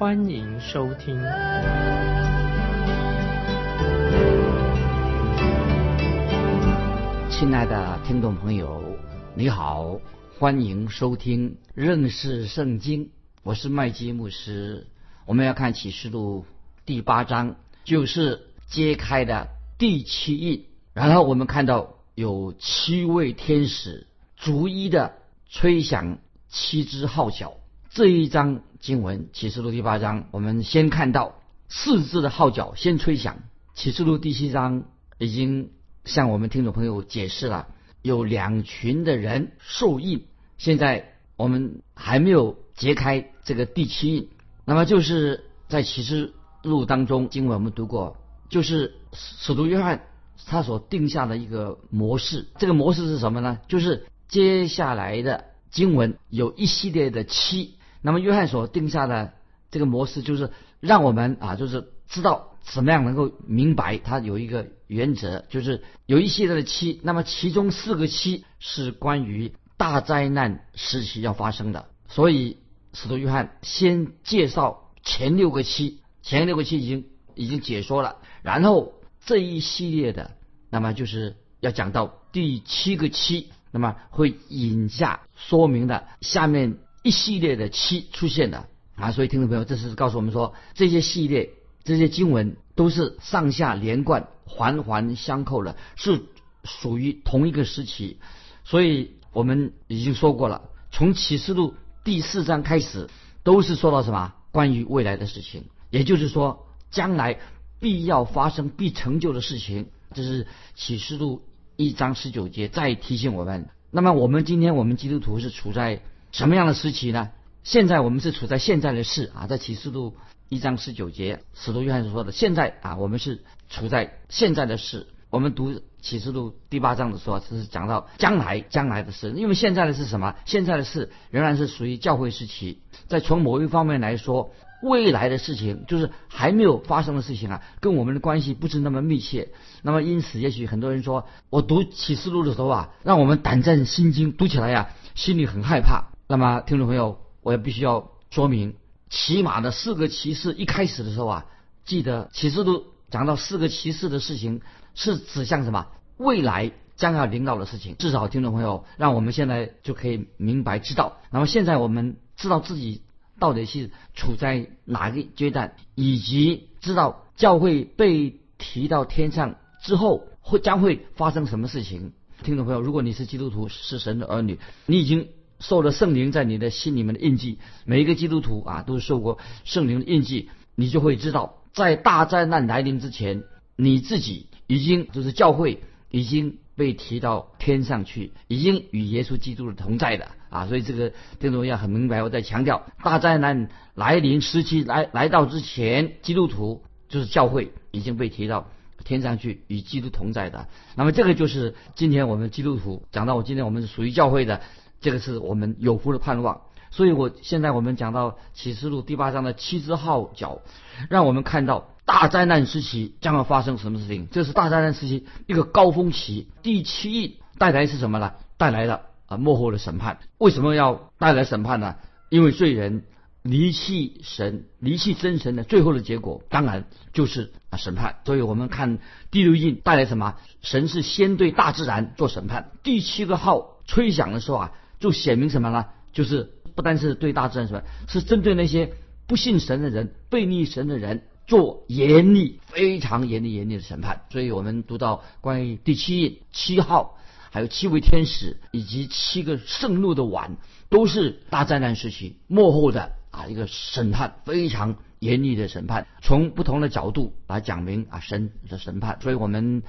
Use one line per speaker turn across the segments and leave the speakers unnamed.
欢迎收听。
亲爱的听众朋友，你好，欢迎收听认识圣经。我是麦基牧师。我们要看启示录第八章，就是揭开的第七印。然后我们看到有七位天使逐一的吹响七支号角。这一章经文启示录第八章，我们先看到四支的号角先吹响。启示录第七章已经。向我们听众朋友解释了，有两群的人受印。现在我们还没有揭开这个第七印，那么就是在启示录当中，经文我们读过，就是使徒约翰他所定下的一个模式。这个模式是什么呢？就是接下来的经文有一系列的七。那么约翰所定下的这个模式，就是让我们啊，就是知道。怎么样能够明白？它有一个原则，就是有一系列的七，那么其中四个七是关于大灾难时期要发生的。所以使徒约翰先介绍前六个七，前六个七已经已经解说了，然后这一系列的，那么就是要讲到第七个七，那么会引下说明的下面一系列的七出现的啊。所以听众朋友，这是告诉我们说这些系列。这些经文都是上下连贯、环环相扣的，是属于同一个时期。所以我们已经说过了，从启示录第四章开始，都是说到什么关于未来的事情，也就是说将来必要发生、必成就的事情。这是启示录一章十九节再提醒我们。那么我们今天我们基督徒是处在什么样的时期呢？现在我们是处在现在的事啊，在启示录。一章十九节，使徒约翰所说的，现在啊，我们是处在现在的事。我们读启示录第八章的时候，只是讲到将来将来的事。因为现在的是什么？现在的事仍然是属于教会时期。在从某一方面来说，未来的事情就是还没有发生的事情啊，跟我们的关系不是那么密切。那么因此，也许很多人说我读启示录的时候啊，让我们胆战心惊，读起来呀，心里很害怕。那么听众朋友，我也必须要说明。骑马的四个骑士一开始的时候啊，记得启示都讲到四个骑士的事情是指向什么？未来将要领导的事情。至少听众朋友，让我们现在就可以明白知道。那么现在我们知道自己到底是处在哪个阶段，以及知道教会被提到天上之后会将会发生什么事情。听众朋友，如果你是基督徒，是神的儿女，你已经。受了圣灵在你的心里面的印记，每一个基督徒啊都受过圣灵的印记，你就会知道，在大灾难来临之前，你自己已经就是教会已经被提到天上去，已经与耶稣基督的同在的啊。所以这个听众要很明白，我在强调，大灾难来临时期来来到之前，基督徒就是教会已经被提到天上去与基督同在的。那么这个就是今天我们基督徒讲到，我今天我们属于教会的。这个是我们有福的盼望，所以我现在我们讲到启示录第八章的七支号角，让我们看到大灾难时期将要发生什么事情。这是大灾难时期一个高峰期。第七印带来是什么呢？带来了啊幕后的审判。为什么要带来审判呢？因为罪人离弃神、离弃真神的最后的结果，当然就是啊审判。所以我们看第六印带来什么？神是先对大自然做审判。第七个号吹响的时候啊。就显明什么呢？就是不单是对大自然什么，是针对那些不信神的人、背逆神的人做严厉、非常严厉、严厉的审判。所以我们读到关于第七印七号，还有七位天使以及七个盛怒的碗，都是大灾难时期幕后的啊一个审判，非常严厉的审判。从不同的角度来讲明啊神的审判。所以我们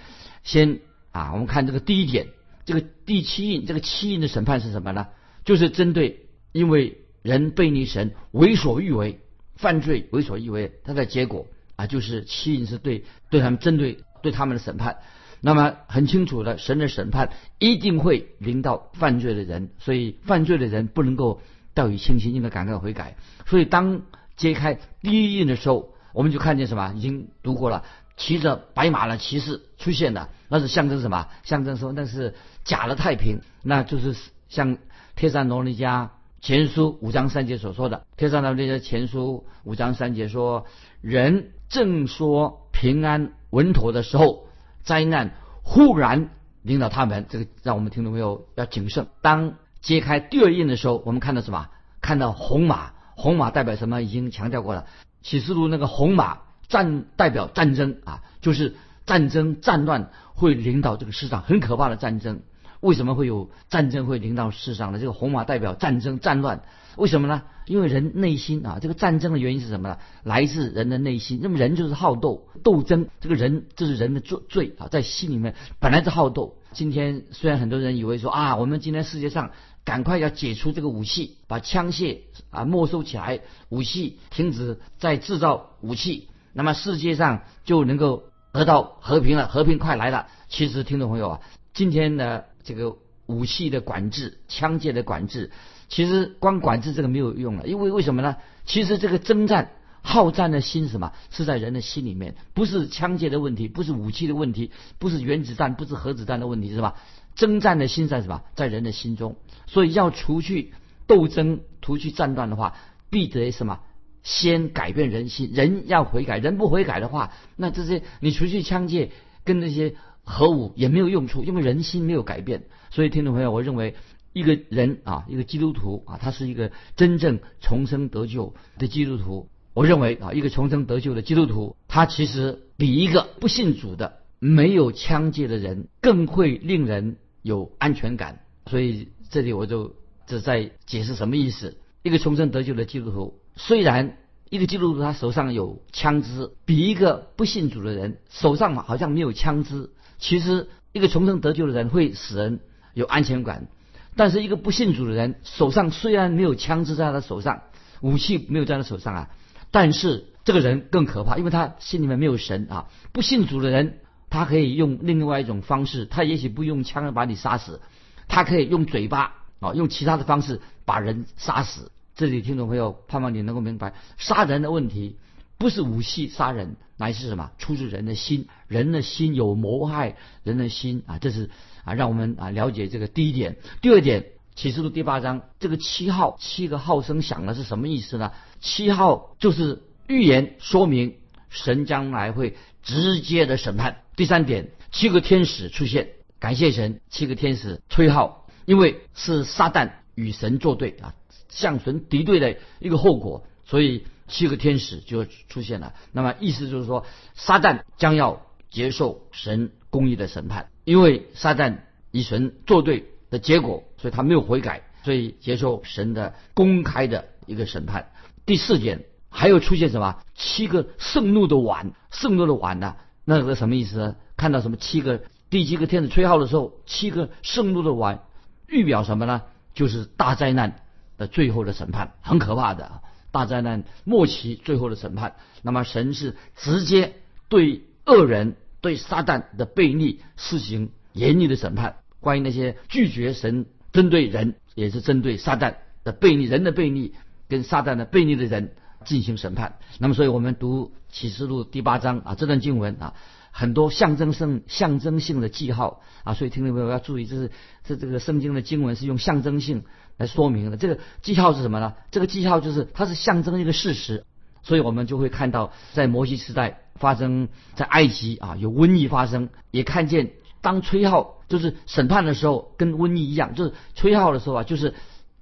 先啊，我们看这个第一点。这个第七印，这个七印的审判是什么呢？就是针对因为人背逆神、为所欲为、犯罪、为所欲为，它的结果啊，就是七印是对对他们针对对他们的审判。那么很清楚的，神的审判一定会临到犯罪的人，所以犯罪的人不能够掉以轻心，应该赶快悔改。所以当揭开第一印的时候，我们就看见什么？已经读过了，骑着白马的骑士出现了，那是象征什么？象征说那是假的太平，那就是像帖撒罗尼迦前书五章三节所说的。帖撒罗尼迦前书五章三节说：“人正说平安稳妥的时候。”灾难忽然领导他们，这个让我们听众朋友要谨慎。当揭开第二印的时候，我们看到什么？看到红马，红马代表什么？已经强调过了。启示录那个红马战代表战争啊，就是战争战乱会领导这个世上很可怕的战争。为什么会有战争会领导世上呢？这个红马代表战争战乱，为什么呢？因为人内心啊，这个战争的原因是什么呢？来自人的内心。那么人就是好斗斗争，这个人这是人的罪罪啊，在心里面本来是好斗。今天虽然很多人以为说啊，我们今天世界上赶快要解除这个武器，把枪械啊没收起来，武器停止再制造武器，那么世界上就能够得到和平了，和平快来了。其实听众朋友啊，今天的。这个武器的管制、枪械的管制，其实光管制这个没有用了，因为为什么呢？其实这个征战、好战的心什么，是在人的心里面，不是枪械的问题，不是武器的问题，不是原子弹，不是核子弹的问题，是吧？征战的心在什么？在人的心中。所以要除去斗争、除去战乱的话，必得什么？先改变人心，人要悔改，人不悔改的话，那这些你除去枪械跟那些。核武也没有用处，因为人心没有改变。所以，听众朋友，我认为一个人啊，一个基督徒啊，他是一个真正重生得救的基督徒。我认为啊，一个重生得救的基督徒，他其实比一个不信主的、没有枪械的人更会令人有安全感。所以，这里我就只在解释什么意思。一个重生得救的基督徒，虽然一个基督徒他手上有枪支，比一个不信主的人手上好像没有枪支。其实，一个重生得救的人会使人有安全感，但是一个不信主的人手上虽然没有枪支在他的手上，武器没有在他手上啊，但是这个人更可怕，因为他心里面没有神啊。不信主的人，他可以用另外一种方式，他也许不用枪把你杀死，他可以用嘴巴啊，用其他的方式把人杀死。这里听众朋友，盼望你能够明白杀人的问题。不是武器杀人，乃是什么？出自人的心，人的心有谋害人的心啊！这是啊，让我们啊了解这个第一点。第二点，启示录第八章这个七号七个号声响了是什么意思呢？七号就是预言说明神将来会直接的审判。第三点，七个天使出现，感谢神，七个天使吹号，因为是撒旦与神作对啊，向神敌对的一个后果，所以。七个天使就出现了，那么意思就是说，撒旦将要接受神公义的审判，因为撒旦与神作对的结果，所以他没有悔改，所以接受神的公开的一个审判。第四点，还有出现什么？七个盛怒的碗，盛怒的碗呢？那个什么意思呢？看到什么？七个第七个天使吹号的时候，七个盛怒的碗，预表什么呢？就是大灾难最后的审判，很可怕的。大灾难末期最后的审判，那么神是直接对恶人、对撒旦的悖逆施行严厉的审判。关于那些拒绝神、针对人，也是针对撒旦的悖逆、人的悖逆跟撒旦的悖逆的人进行审判。那么，所以我们读启示录第八章啊，这段经文啊，很多象征性、象征性的记号啊，所以听众朋友要注意，这是这这个圣经的经文是用象征性。来说明的这个记号是什么呢？这个记号就是它是象征一个事实，所以我们就会看到在摩西时代发生在埃及啊有瘟疫发生，也看见当吹号就是审判的时候跟瘟疫一样，就是吹号的时候啊就是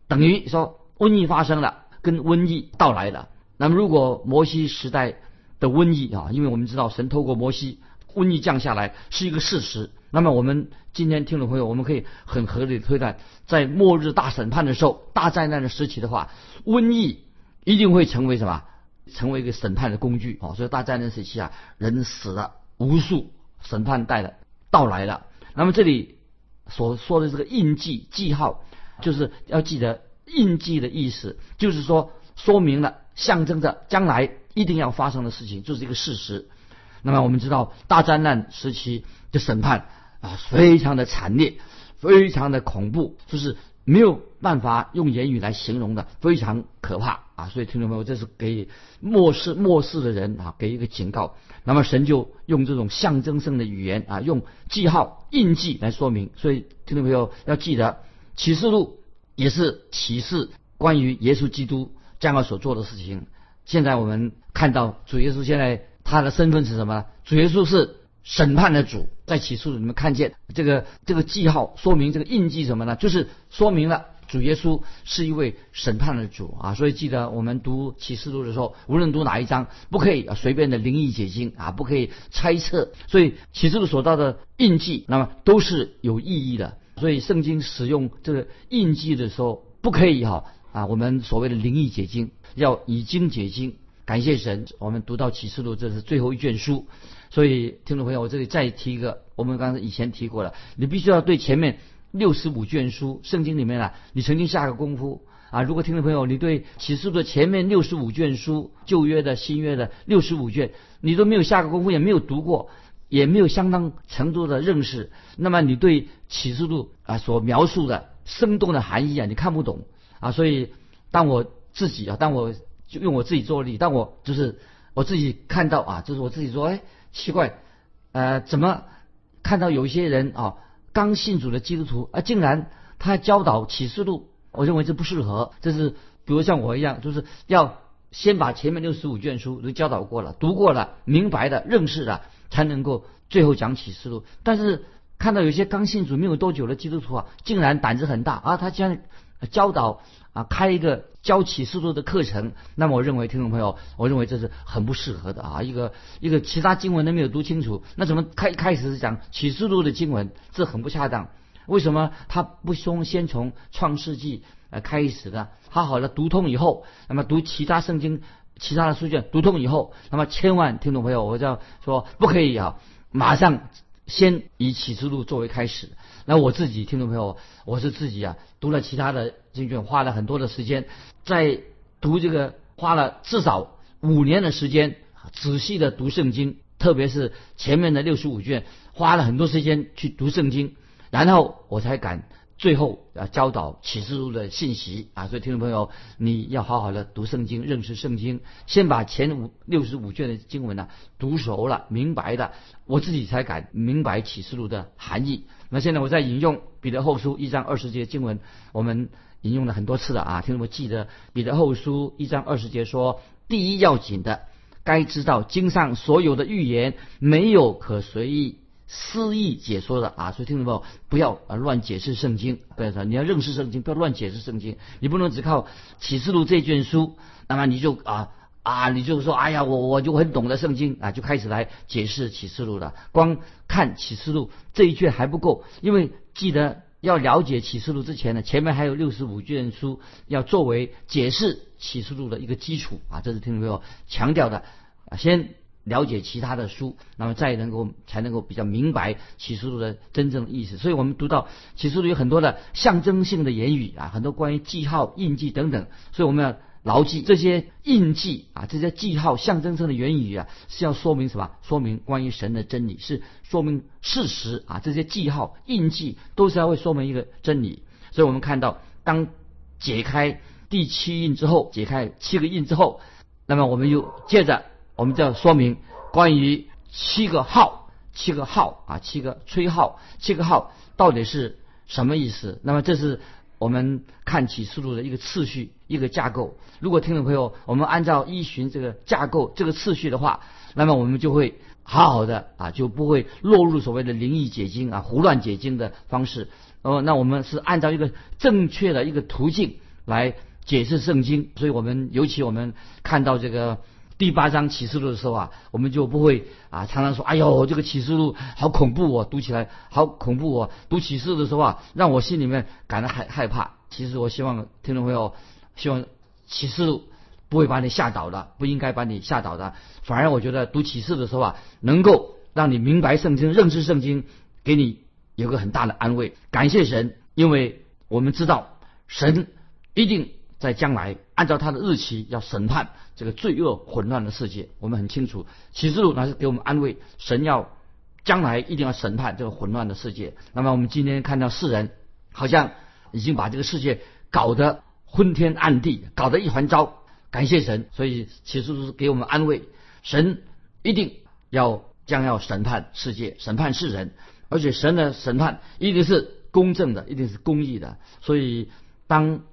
等于说瘟疫发生了，跟瘟疫到来了。那么如果摩西时代的瘟疫啊，因为我们知道神透过摩西瘟疫降下来是一个事实。那么我们今天听众朋友，我们可以很合理的推断，在末日大审判的时候，大灾难的时期的话，瘟疫一定会成为什么？成为一个审判的工具啊！所以大灾难时期啊，人死了无数，审判带了到来了。那么这里所说的这个印记记号，就是要记得印记的意思，就是说说明了象征着将来。一定要发生的事情，就是一个事实。那么我们知道大灾难时期的审判啊，非常的惨烈，非常的恐怖，就是没有办法用言语来形容的，非常可怕啊！所以听众朋友，这是给末世末世的人啊，给一个警告。那么神就用这种象征性的语言啊，用记号印记来说明。所以听众朋友要记得，启示录也是启示关于耶稣基督将要所做的事情。现在我们看到主耶稣现在他的身份是什么呢？主耶稣是审判的主，在启示录里面看见这个这个记号，说明这个印记什么呢？就是说明了主耶稣是一位审判的主啊！所以记得我们读启示录的时候，无论读哪一章，不可以随便的灵异解经啊，不可以猜测。所以启示录所到的印记，那么都是有意义的。所以圣经使用这个印记的时候，不可以哈啊，我们所谓的灵异解经。要以经解经，感谢神。我们读到启示录，这是最后一卷书。所以，听众朋友，我这里再提一个，我们刚才以前提过了，你必须要对前面六十五卷书圣经里面啊，你曾经下个功夫啊。如果听众朋友你对启示录的前面六十五卷书，旧约的、新约的六十五卷，你都没有下个功夫，也没有读过，也没有相当程度的认识，那么你对启示录啊所描述的生动的含义啊，你看不懂啊。所以，当我自己啊，当我就用我自己做例，但我就是我自己看到啊，就是我自己说，哎，奇怪，呃，怎么看到有一些人啊，刚信主的基督徒啊，竟然他教导启示录，我认为这不适合。这是比如像我一样，就是要先把前面六十五卷书都教导过了，读过了，明白的认识了，才能够最后讲启示录。但是看到有些刚信主没有多久的基督徒啊，竟然胆子很大啊，他竟然教导。啊，开一个教启示录的课程，那么我认为听众朋友，我认为这是很不适合的啊。一个一个其他经文都没有读清楚，那怎么开开始是讲启示录的经文？这很不恰当。为什么他不从先从创世纪呃开始呢？好好的读通以后，那么读其他圣经、其他的书卷读通以后，那么千万听众朋友，我要说不可以啊，马上先以启示录作为开始。那我自己听众朋友，我是自己啊，读了其他的经卷，花了很多的时间，在读这个，花了至少五年的时间，仔细的读圣经，特别是前面的六十五卷，花了很多时间去读圣经，然后我才敢。最后啊，教导启示录的信息啊，所以听众朋友，你要好好的读圣经，认识圣经，先把前五六十五卷的经文呢读熟了、明白的，我自己才敢明白启示录的含义。那现在我在引用彼得后书一章二十节经文，我们引用了很多次了啊，听众们记得彼得后书一章二十节说，第一要紧的，该知道经上所有的预言没有可随意。肆意解说的啊，所以听众朋友不要啊乱解释圣经，不要说你要认识圣经，不要乱解释圣经。你不能只靠启示录这卷书，那么你就啊啊，你就说哎呀，我我就很懂得圣经啊，就开始来解释启示录了。光看启示录这一卷还不够，因为记得要了解启示录之前呢，前面还有六十五卷书要作为解释启示录的一个基础啊，这是听众朋友强调的啊，先。了解其他的书，那么再能够才能够比较明白启示录的真正的意思。所以我们读到启示录有很多的象征性的言语啊，很多关于记号、印记等等。所以我们要牢记这些印记啊，这些记号、象征性的言语啊，是要说明什么？说明关于神的真理，是说明事实啊。这些记号、印记都是要会说明一个真理。所以我们看到，当解开第七印之后，解开七个印之后，那么我们又接着。我们就要说明关于七个号，七个号啊，七个吹号，七个号到底是什么意思？那么这是我们看启示录的一个次序，一个架构。如果听众朋友，我们按照依循这个架构、这个次序的话，那么我们就会好好的啊，就不会落入所谓的灵异解经啊、胡乱解经的方式。哦，那我们是按照一个正确的一个途径来解释圣经。所以我们尤其我们看到这个。第八章启示录的时候啊，我们就不会啊常常说，哎呦，这个启示录好恐怖哦，读起来好恐怖哦。读启示的时候啊，让我心里面感到害害怕。其实我希望听众朋友，希望启示录不会把你吓倒的，不应该把你吓倒的。反而我觉得读启示的时候啊，能够让你明白圣经、认识圣经，给你有个很大的安慰。感谢神，因为我们知道神一定在将来。按照他的日期要审判这个罪恶混乱的世界。我们很清楚，启示录乃是给我们安慰，神要将来一定要审判这个混乱的世界。那么我们今天看到世人好像已经把这个世界搞得昏天暗地，搞得一团糟。感谢神，所以启示录是给我们安慰，神一定要将要审判世界，审判世人，而且神的审判一定是公正的，一定是公义的。所以当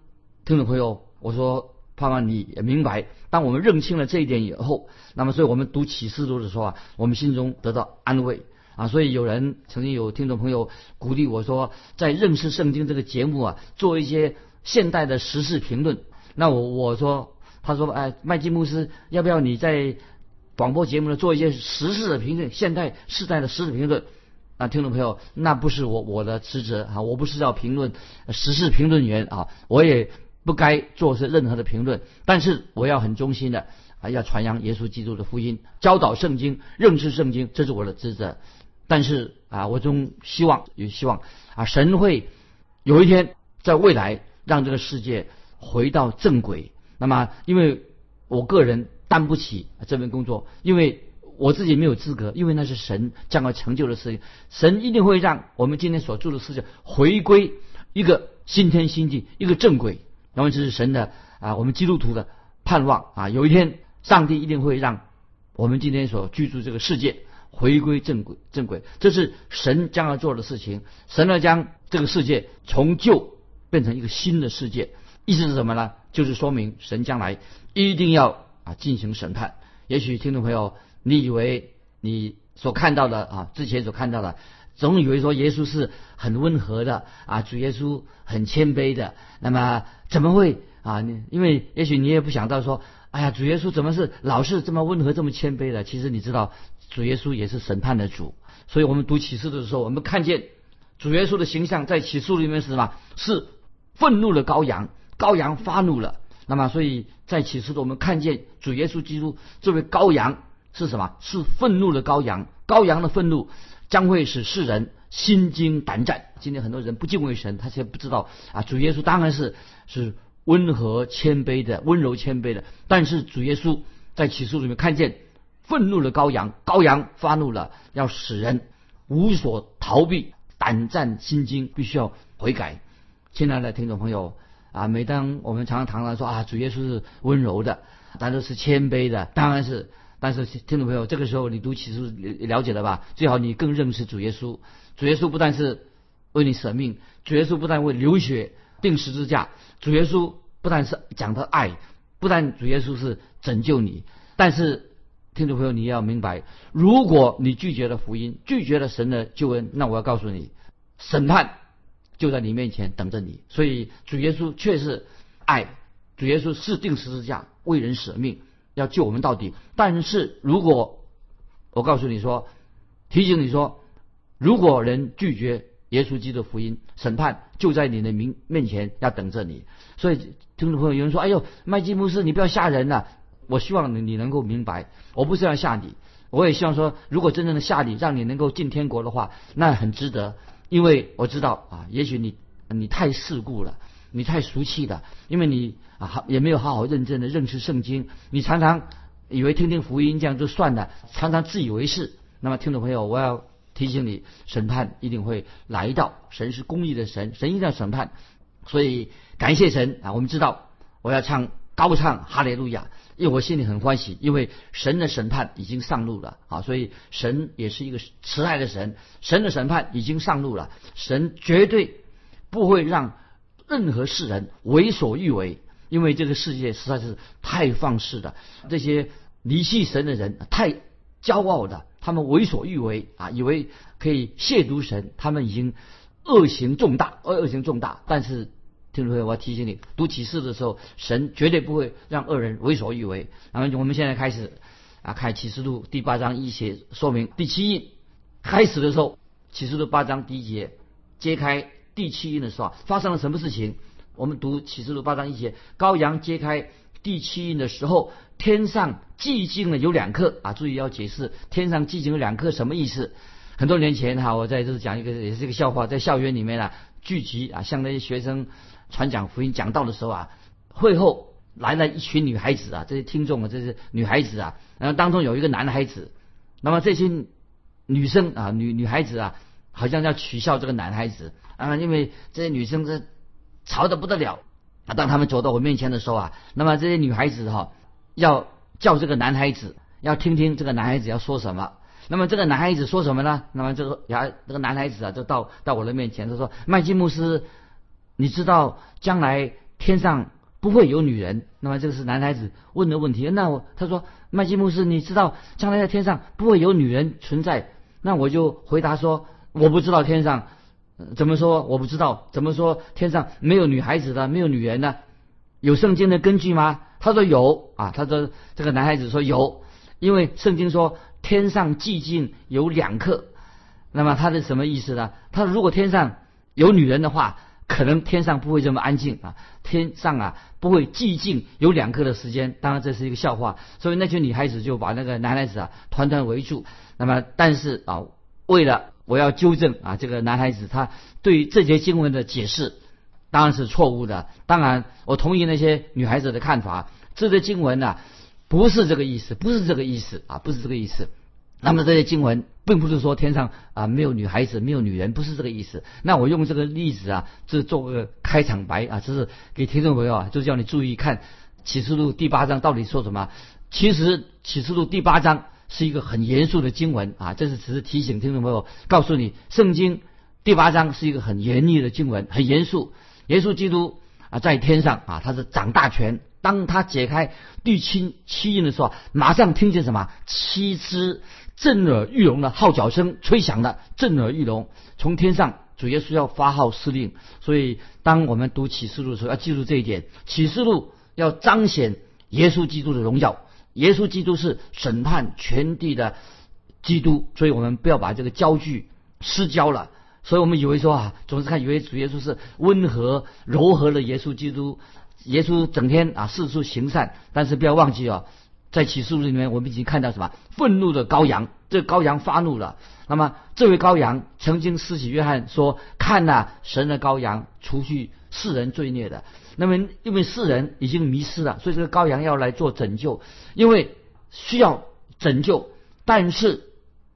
听众朋友，我说。盼望你也明白，当我们认清了这一点以后，那么，所以我们读启示录的时候啊，我们心中得到安慰啊。所以有人曾经有听众朋友鼓励我说，在认识圣经这个节目啊，做一些现代的时事评论。那我我说，他说，哎，麦基牧师，要不要你在广播节目呢做一些时事的评论，现代时代的时事评论？啊，听众朋友，那不是我我的职责啊，我不是要评论时事评论员啊，我也。不该做是任何的评论，但是我要很忠心的啊，要传扬耶稣基督的福音，教导圣经，认识圣经，这是我的职责。但是啊，我总希望也希望啊，神会有一天在未来让这个世界回到正轨。那么，因为我个人担不起这份工作，因为我自己没有资格，因为那是神将要成就的事情。神一定会让我们今天所做的事情回归一个新天新地，一个正轨。因为这是神的啊，我们基督徒的盼望啊，有一天上帝一定会让我们今天所居住这个世界回归正轨，正轨，这是神将要做的事情。神要将这个世界从旧变成一个新的世界，意思是什么呢？就是说明神将来一定要啊进行审判。也许听众朋友，你以为你所看到的啊，之前所看到的。总以为说耶稣是很温和的啊，主耶稣很谦卑的，那么怎么会啊？你因为也许你也不想到说，哎呀，主耶稣怎么是老是这么温和、这么谦卑的？其实你知道，主耶稣也是审判的主。所以我们读启示的时候，我们看见主耶稣的形象在启示里面是什么？是愤怒的羔羊，羔羊发怒了。那么所以在启示的我们看见主耶稣基督这位羔羊是什么？是愤怒的羔羊，羔羊的愤怒。将会使世人心惊胆战。今天很多人不敬畏神，他却不知道啊，主耶稣当然是是温和谦卑的，温柔谦卑的。但是主耶稣在启示里面看见愤怒的羔羊，羔羊发怒了，要使人无所逃避，胆战心惊，必须要悔改。亲爱的听众朋友啊，每当我们常常谈到说啊，主耶稣是温柔的，但是是谦卑的，当然是。但是听众朋友，这个时候你读启示了解了吧？最好你更认识主耶稣。主耶稣不但是为你舍命，主耶稣不但为流血钉十字架，主耶稣不但是讲的爱，不但主耶稣是拯救你。但是听众朋友，你要明白，如果你拒绝了福音，拒绝了神的救恩，那我要告诉你，审判就在你面前等着你。所以主耶稣确实爱，主耶稣是钉十字架为人舍命。要救我们到底，但是如果我告诉你说，提醒你说，如果人拒绝耶稣基督的福音，审判就在你的明面前要等着你。所以听众朋友有人说：“哎呦，麦基牧师，你不要吓人呐。”我希望你你能够明白，我不是要吓你，我也希望说，如果真正的吓你，让你能够进天国的话，那很值得，因为我知道啊，也许你你太世故了。你太俗气了，因为你啊也没有好好认真的认识圣经，你常常以为听听福音这样就算了，常常自以为是。那么听众朋友，我要提醒你，审判一定会来到，神是公义的神，神一定要审判。所以感谢神啊，我们知道我要唱高唱哈利路亚，因为我心里很欢喜，因为神的审判已经上路了啊，所以神也是一个慈爱的神，神的审判已经上路了，神绝对不会让。任何世人为所欲为，因为这个世界实在是太放肆了。这些离弃神的人太骄傲的，他们为所欲为啊，以为可以亵渎神，他们已经恶行重大，恶恶行重大。但是听众朋友，我要提醒你，读启示的时候，神绝对不会让恶人为所欲为。然后我们现在开始啊，看启示录第八章一节说明第七印开始的时候，启示录八章第一节揭开。第七印的时候发生了什么事情？我们读启示录八章一节，羔羊揭开第七印的时候，天上寂静了有两刻啊！注意要解释，天上寂静有两刻什么意思？很多年前哈，我在这讲一个也是一个笑话，在校园里面啊聚集啊，向那些学生传讲福音讲道的时候啊，会后来了一群女孩子啊，这些听众啊，这些女孩子啊，然后当中有一个男孩子，那么这些女生啊，女女孩子啊，好像要取笑这个男孩子啊，因为这些女生这吵得不得了啊。当他们走到我面前的时候啊，那么这些女孩子哈，要叫这个男孩子，要听听这个男孩子要说什么。那么这个男孩子说什么呢？那么这个呀，这个男孩子啊，就到到我的面前，他说：“麦基牧师，你知道将来天上不会有女人？”那么这个是男孩子问的问题。那我他说：“麦基牧师，你知道将来在天上不会有女人存在？”那我就回答说：“我不知道天上怎么说，我不知道怎么说天上没有女孩子的，没有女人呢？有圣经的根据吗？”他说有啊，他说这个男孩子说有，因为圣经说。天上寂静有两刻，那么他是什么意思呢？他如果天上有女人的话，可能天上不会这么安静啊，天上啊不会寂静有两刻的时间。当然这是一个笑话，所以那群女孩子就把那个男孩子啊团团围住。那么但是啊，为了我要纠正啊，这个男孩子他对这节经文的解释当然是错误的。当然我同意那些女孩子的看法，这节经文呢。不是这个意思，不是这个意思啊，不是这个意思。那么这些经文并不是说天上啊没有女孩子，没有女人，不是这个意思。那我用这个例子啊，这做个开场白啊，这是给听众朋友啊，就叫你注意看启示录第八章到底说什么。其实启示录第八章是一个很严肃的经文啊，这是只是提醒听众朋友，告诉你圣经第八章是一个很严厉的经文，很严肃。耶稣基督啊在天上啊，他是掌大权。当他解开第七七印的时候，马上听见什么？七只震耳欲聋的号角声吹响了，震耳欲聋。从天上，主耶稣要发号施令。所以，当我们读启示录的时候，要记住这一点：启示录要彰显耶稣基督的荣耀。耶稣基督是审判全地的基督，所以我们不要把这个焦距失焦了。所以我们以为说啊，总是看以为主耶稣是温和柔和的耶稣基督。耶稣整天啊四处行善，但是不要忘记哦，在启示录里面我们已经看到什么？愤怒的羔羊，这羔羊发怒了。那么这位羔羊曾经施洗约翰说：“看呐，神的羔羊，除去世人罪孽的。”那么因为世人已经迷失了，所以这个羔羊要来做拯救，因为需要拯救。但是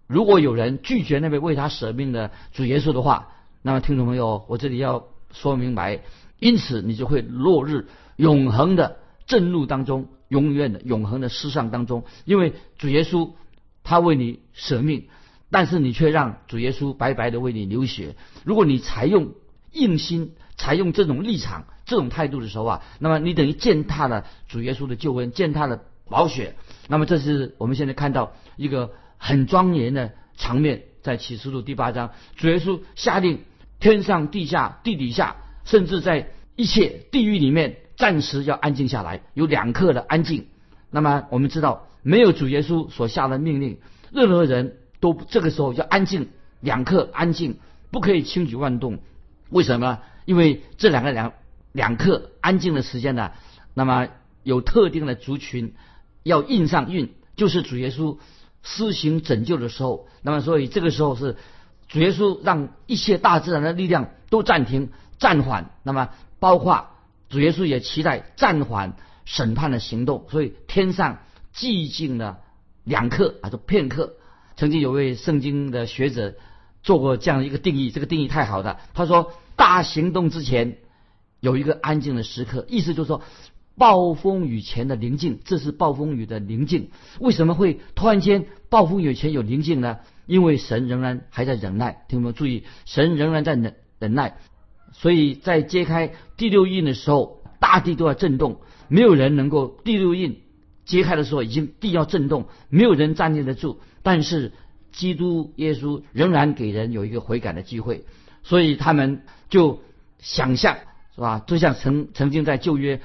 如果有人拒绝那位为他舍命的主耶稣的话，那么听众朋友，我这里要说明白。因此，你就会落日永恒的震怒当中，永远的永恒的失丧当中。因为主耶稣他为你舍命，但是你却让主耶稣白白的为你流血。如果你采用硬心，采用这种立场、这种态度的时候啊，那么你等于践踏了主耶稣的救恩，践踏了宝血。那么这是我们现在看到一个很庄严的场面，在启示录第八章，主耶稣下令天上、地下、地底下。甚至在一切地狱里面，暂时要安静下来，有两刻的安静。那么我们知道，没有主耶稣所下的命令，任何人都这个时候要安静两刻，安静不可以轻举妄动。为什么？因为这两个两两刻安静的时间呢？那么有特定的族群要印上印，就是主耶稣施行拯救的时候。那么所以这个时候是主耶稣让一切大自然的力量都暂停。暂缓，那么包括主耶稣也期待暂缓审判的行动，所以天上寂静了两刻啊，就片刻。曾经有位圣经的学者做过这样一个定义，这个定义太好了。他说，大行动之前有一个安静的时刻，意思就是说，暴风雨前的宁静，这是暴风雨的宁静。为什么会突然间暴风雨前有宁静呢？因为神仍然还在忍耐，听众们注意，神仍然在忍忍耐。所以在揭开第六印的时候，大地都要震动，没有人能够第六印揭开的时候，已经地要震动，没有人站立得住。但是基督耶稣仍然给人有一个悔改的机会，所以他们就想象是吧？就像曾曾经在旧约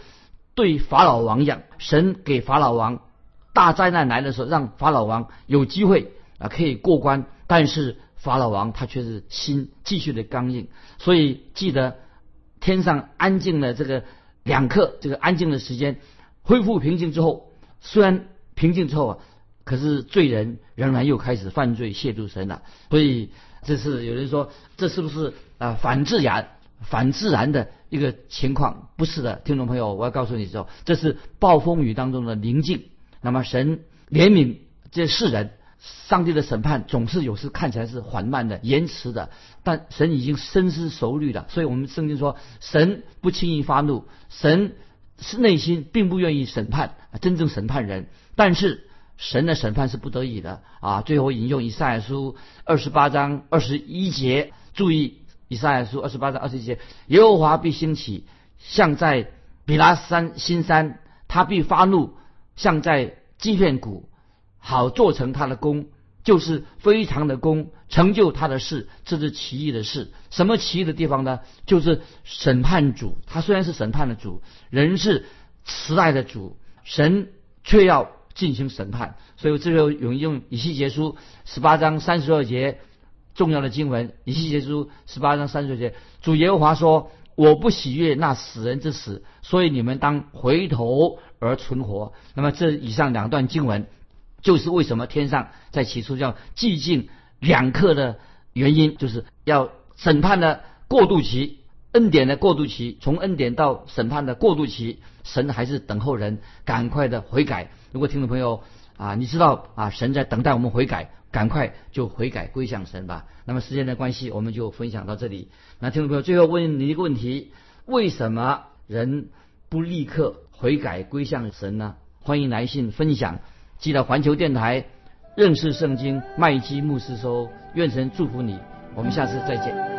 对法老王一样，神给法老王大灾难来的时候，让法老王有机会啊可以过关，但是。法老王他却是心继续的刚硬，所以记得天上安静的这个两刻，这个安静的时间恢复平静之后，虽然平静之后啊，可是罪人仍然又开始犯罪亵渎神了。所以这是有人说，这是不是啊反自然反自然的一个情况，不是的，听众朋友，我要告诉你说，这是暴风雨当中的宁静。那么神怜悯这世人，上帝的审判总是有时看起来是缓慢的、延迟的，但神已经深思熟虑了。所以我们圣经说，神不轻易发怒，神是内心并不愿意审判真正审判人，但是神的审判是不得已的啊。最后引用以赛亚书二十八章二十一节，注意。以赛亚书二十八章二十一节，耶和华必兴起，像在比拉山新山，他必发怒，像在基片谷，好做成他的功，就是非常的功，成就他的事。这是奇异的事。什么奇异的地方呢？就是审判主，他虽然是审判的主，人是慈爱的主，神却要进行审判。所以最后引用以西结书十八章三十二节。重要的经文，以西结书十八章三十二节，主耶和华说：“我不喜悦那死人之死，所以你们当回头而存活。”那么这以上两段经文，就是为什么天上在起初叫寂静两刻的原因，就是要审判的过渡期，恩典的过渡期，从恩典到审判的过渡期，神还是等候人赶快的悔改。如果听众朋友啊，你知道啊，神在等待我们悔改。赶快就悔改归向神吧。那么时间的关系，我们就分享到这里。那听众朋友，最后问你一个问题：为什么人不立刻悔改归向神呢？欢迎来信分享，记得环球电台认识圣经麦基牧师收。愿神祝福你。我们下次再见。